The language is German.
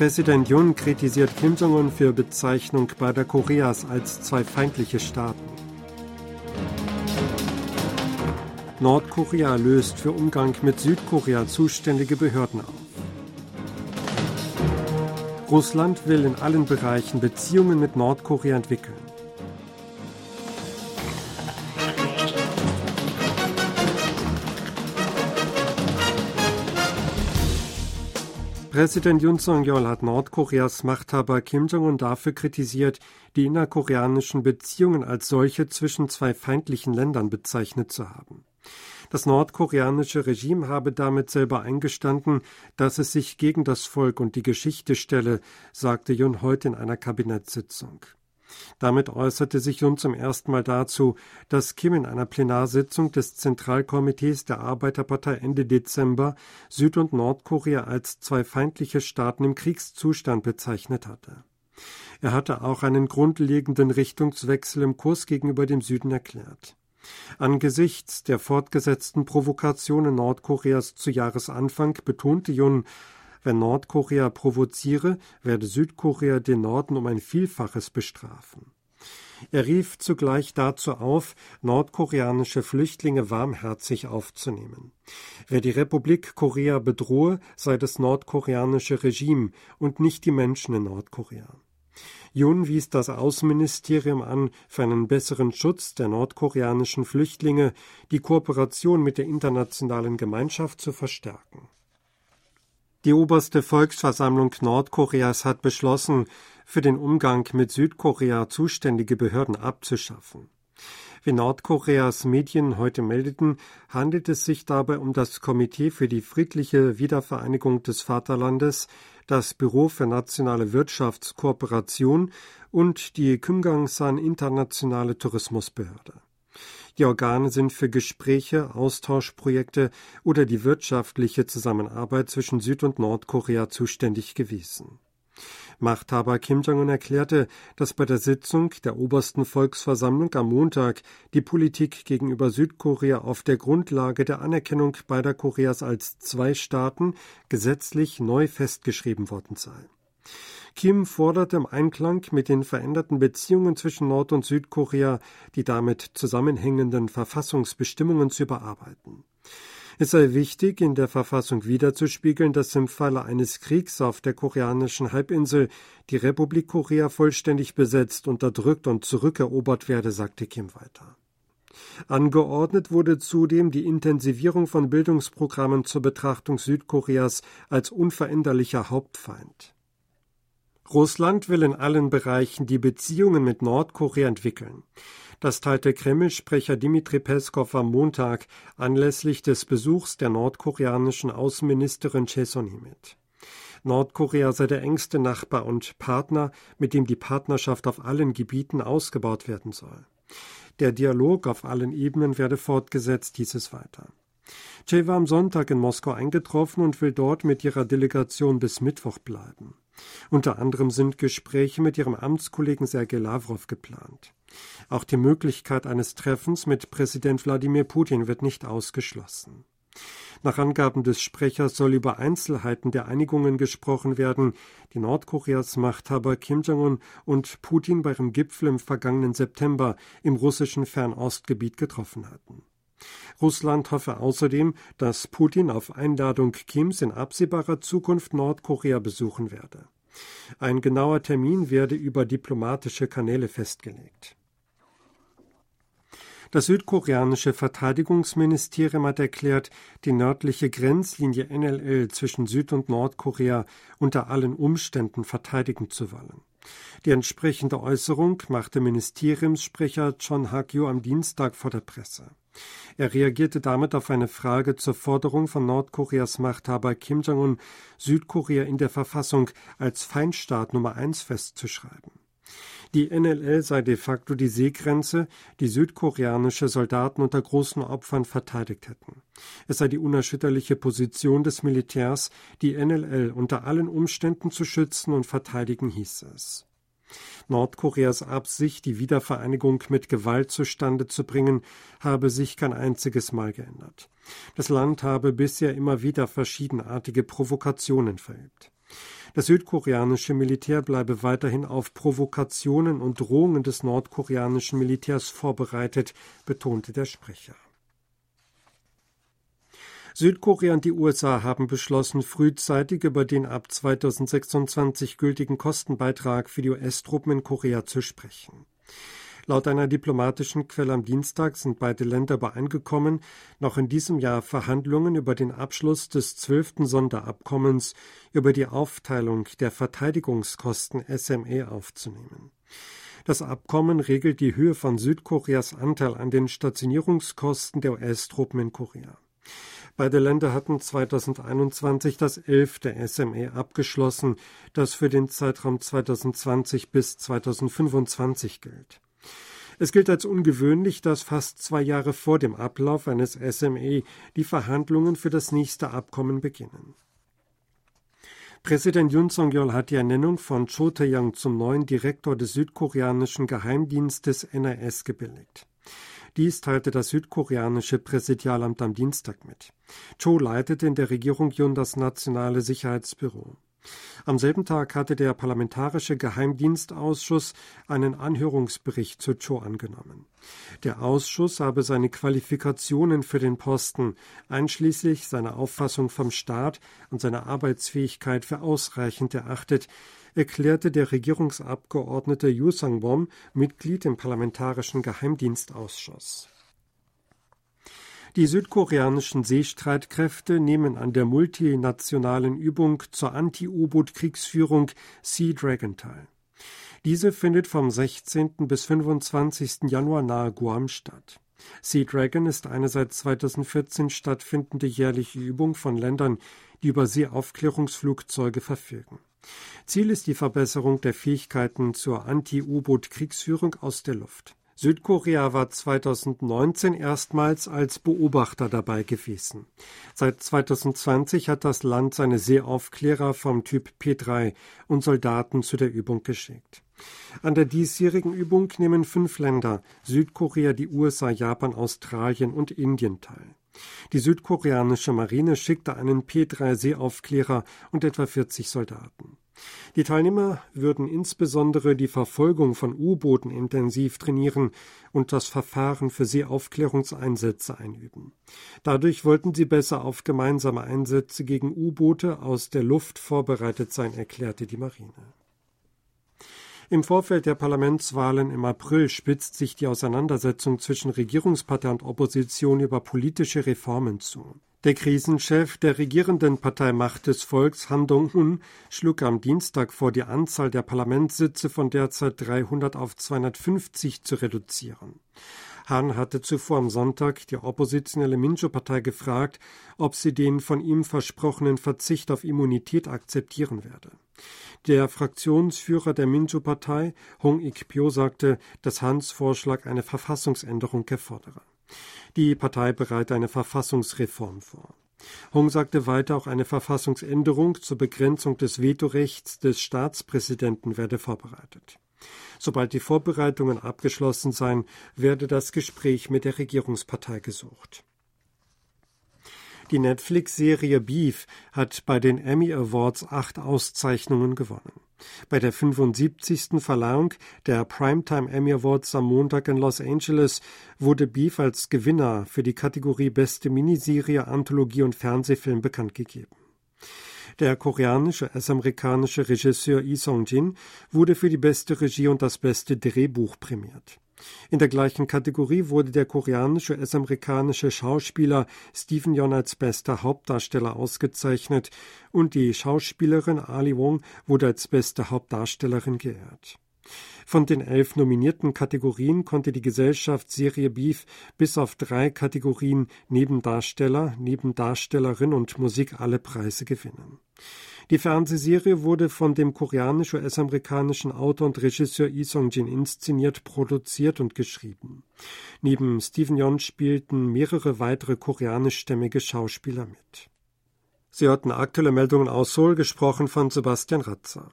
Präsident Jun kritisiert Kim Jong-un für Bezeichnung beider Koreas als zwei feindliche Staaten. Nordkorea löst für Umgang mit Südkorea zuständige Behörden auf. Russland will in allen Bereichen Beziehungen mit Nordkorea entwickeln. Präsident Yoon Song-yeol hat Nordkoreas Machthaber Kim Jong-un dafür kritisiert, die innerkoreanischen Beziehungen als solche zwischen zwei feindlichen Ländern bezeichnet zu haben. Das nordkoreanische Regime habe damit selber eingestanden, dass es sich gegen das Volk und die Geschichte stelle, sagte Jun heute in einer Kabinettssitzung. Damit äußerte sich Jun zum ersten Mal dazu, dass Kim in einer Plenarsitzung des Zentralkomitees der Arbeiterpartei Ende Dezember Süd- und Nordkorea als zwei feindliche Staaten im Kriegszustand bezeichnet hatte. Er hatte auch einen grundlegenden Richtungswechsel im Kurs gegenüber dem Süden erklärt. Angesichts der fortgesetzten Provokationen Nordkoreas zu Jahresanfang betonte Jun, wenn Nordkorea provoziere, werde Südkorea den Norden um ein Vielfaches bestrafen. Er rief zugleich dazu auf, nordkoreanische Flüchtlinge warmherzig aufzunehmen. Wer die Republik Korea bedrohe, sei das nordkoreanische Regime und nicht die Menschen in Nordkorea. Jun wies das Außenministerium an, für einen besseren Schutz der nordkoreanischen Flüchtlinge die Kooperation mit der internationalen Gemeinschaft zu verstärken. Die oberste Volksversammlung Nordkoreas hat beschlossen, für den Umgang mit Südkorea zuständige Behörden abzuschaffen. Wie Nordkoreas Medien heute meldeten, handelt es sich dabei um das Komitee für die friedliche Wiedervereinigung des Vaterlandes, das Büro für nationale Wirtschaftskooperation und die Kymgangsan Internationale Tourismusbehörde. Die Organe sind für Gespräche, Austauschprojekte oder die wirtschaftliche Zusammenarbeit zwischen Süd- und Nordkorea zuständig gewesen. Machthaber Kim Jong-un erklärte, dass bei der Sitzung der obersten Volksversammlung am Montag die Politik gegenüber Südkorea auf der Grundlage der Anerkennung beider Koreas als zwei Staaten gesetzlich neu festgeschrieben worden sei. Kim forderte im Einklang mit den veränderten Beziehungen zwischen Nord- und Südkorea die damit zusammenhängenden Verfassungsbestimmungen zu überarbeiten. Es sei wichtig, in der Verfassung wiederzuspiegeln, dass im Falle eines Kriegs auf der koreanischen Halbinsel die Republik Korea vollständig besetzt, unterdrückt und zurückerobert werde, sagte Kim weiter. Angeordnet wurde zudem die Intensivierung von Bildungsprogrammen zur Betrachtung Südkoreas als unveränderlicher Hauptfeind. Russland will in allen Bereichen die Beziehungen mit Nordkorea entwickeln. Das teilte Kreml-Sprecher Dmitri Peskov am Montag anlässlich des Besuchs der nordkoreanischen Außenministerin Chesoni mit. Nordkorea sei der engste Nachbar und Partner, mit dem die Partnerschaft auf allen Gebieten ausgebaut werden soll. Der Dialog auf allen Ebenen werde fortgesetzt, hieß es weiter. Che war am Sonntag in Moskau eingetroffen und will dort mit ihrer Delegation bis Mittwoch bleiben. Unter anderem sind Gespräche mit ihrem Amtskollegen Sergei Lavrov geplant. Auch die Möglichkeit eines Treffens mit Präsident Wladimir Putin wird nicht ausgeschlossen. Nach Angaben des Sprechers soll über Einzelheiten der Einigungen gesprochen werden, die Nordkoreas Machthaber Kim Jong-un und Putin bei ihrem Gipfel im vergangenen September im russischen Fernostgebiet getroffen hatten. Russland hoffe außerdem, dass Putin auf Einladung Kims in absehbarer Zukunft Nordkorea besuchen werde. Ein genauer Termin werde über diplomatische Kanäle festgelegt. Das südkoreanische Verteidigungsministerium hat erklärt, die nördliche Grenzlinie NLL zwischen Süd- und Nordkorea unter allen Umständen verteidigen zu wollen. Die entsprechende Äußerung machte Ministeriumssprecher John Hagyo am Dienstag vor der Presse. Er reagierte damit auf eine Frage zur Forderung von Nordkoreas Machthaber Kim Jong-un, Südkorea in der Verfassung als Feindstaat Nummer eins festzuschreiben. Die NLL sei de facto die Seegrenze, die südkoreanische Soldaten unter großen Opfern verteidigt hätten. Es sei die unerschütterliche Position des Militärs, die NLL unter allen Umständen zu schützen und verteidigen, hieß es. Nordkoreas Absicht, die Wiedervereinigung mit Gewalt zustande zu bringen, habe sich kein einziges Mal geändert. Das Land habe bisher immer wieder verschiedenartige Provokationen verübt. Das südkoreanische Militär bleibe weiterhin auf Provokationen und Drohungen des nordkoreanischen Militärs vorbereitet, betonte der Sprecher. Südkorea und die USA haben beschlossen, frühzeitig über den ab 2026 gültigen Kostenbeitrag für die US-Truppen in Korea zu sprechen. Laut einer diplomatischen Quelle am Dienstag sind beide Länder übereingekommen, noch in diesem Jahr Verhandlungen über den Abschluss des zwölften Sonderabkommens über die Aufteilung der Verteidigungskosten SME aufzunehmen. Das Abkommen regelt die Höhe von Südkoreas Anteil an den Stationierungskosten der US-Truppen in Korea. Beide Länder hatten 2021 das elfte SME abgeschlossen, das für den Zeitraum 2020 bis 2025 gilt. Es gilt als ungewöhnlich, dass fast zwei Jahre vor dem Ablauf eines SME die Verhandlungen für das nächste Abkommen beginnen. Präsident Yoon Song-yeol hat die Ernennung von Cho Tae-young zum neuen Direktor des südkoreanischen Geheimdienstes NIS gebilligt. Dies teilte das südkoreanische Präsidialamt am Dienstag mit. Cho leitete in der Regierung Yoon das Nationale Sicherheitsbüro. Am selben Tag hatte der Parlamentarische Geheimdienstausschuss einen Anhörungsbericht zu Cho angenommen. Der Ausschuss habe seine Qualifikationen für den Posten, einschließlich seiner Auffassung vom Staat und seiner Arbeitsfähigkeit für ausreichend erachtet, erklärte der Regierungsabgeordnete Yu Sang-bom, Mitglied im Parlamentarischen Geheimdienstausschuss. Die südkoreanischen Seestreitkräfte nehmen an der multinationalen Übung zur Anti-U-Boot-Kriegsführung Sea Dragon teil. Diese findet vom 16. bis 25. Januar nahe Guam statt. Sea Dragon ist eine seit 2014 stattfindende jährliche Übung von Ländern, die über Seeaufklärungsflugzeuge verfügen. Ziel ist die Verbesserung der Fähigkeiten zur Anti-U-Boot-Kriegsführung aus der Luft. Südkorea war 2019 erstmals als Beobachter dabei gewesen. Seit 2020 hat das Land seine Seeaufklärer vom Typ P3 und Soldaten zu der Übung geschickt. An der diesjährigen Übung nehmen fünf Länder Südkorea, die USA, Japan, Australien und Indien teil. Die südkoreanische Marine schickte einen P3 Seeaufklärer und etwa 40 Soldaten. Die Teilnehmer würden insbesondere die Verfolgung von U-Booten intensiv trainieren und das Verfahren für Seeaufklärungseinsätze einüben. Dadurch wollten sie besser auf gemeinsame Einsätze gegen U-Boote aus der Luft vorbereitet sein, erklärte die Marine. Im Vorfeld der Parlamentswahlen im April spitzt sich die Auseinandersetzung zwischen Regierungspartei und Opposition über politische Reformen zu. Der Krisenchef der regierenden Partei Macht des Volks, Han Dong-hun, schlug am Dienstag vor, die Anzahl der Parlamentssitze von derzeit 300 auf 250 zu reduzieren. Han hatte zuvor am Sonntag die oppositionelle Minjo-Partei gefragt, ob sie den von ihm versprochenen Verzicht auf Immunität akzeptieren werde. Der Fraktionsführer der Minjo-Partei, Hong Ik-pyo, sagte, dass Hans Vorschlag eine Verfassungsänderung erfordere. Die Partei bereite eine Verfassungsreform vor. Hong sagte weiter, auch eine Verfassungsänderung zur Begrenzung des Vetorechts des Staatspräsidenten werde vorbereitet. Sobald die Vorbereitungen abgeschlossen seien, werde das Gespräch mit der Regierungspartei gesucht. Die Netflix-Serie Beef hat bei den Emmy Awards acht Auszeichnungen gewonnen. Bei der 75. Verleihung der Primetime Emmy Awards am Montag in Los Angeles wurde Beef als Gewinner für die Kategorie Beste Miniserie, Anthologie und Fernsehfilm bekannt gegeben. Der koreanische US-amerikanische Regisseur Lee Song-jin wurde für die beste Regie und das beste Drehbuch prämiert. In der gleichen Kategorie wurde der koreanische US-amerikanische Schauspieler Stephen Yeun als bester Hauptdarsteller ausgezeichnet und die Schauspielerin Ali Wong wurde als beste Hauptdarstellerin geehrt. Von den elf nominierten Kategorien konnte die Gesellschaft Serie Beef bis auf drei Kategorien Nebendarsteller, Nebendarstellerin und Musik alle Preise gewinnen. Die Fernsehserie wurde von dem koreanisch-US-amerikanischen Autor und Regisseur Lee Song-jin inszeniert, produziert und geschrieben. Neben Stephen Yeun spielten mehrere weitere koreanischstämmige Schauspieler mit. Sie hörten aktuelle Meldungen aus Seoul, gesprochen von Sebastian Ratzer.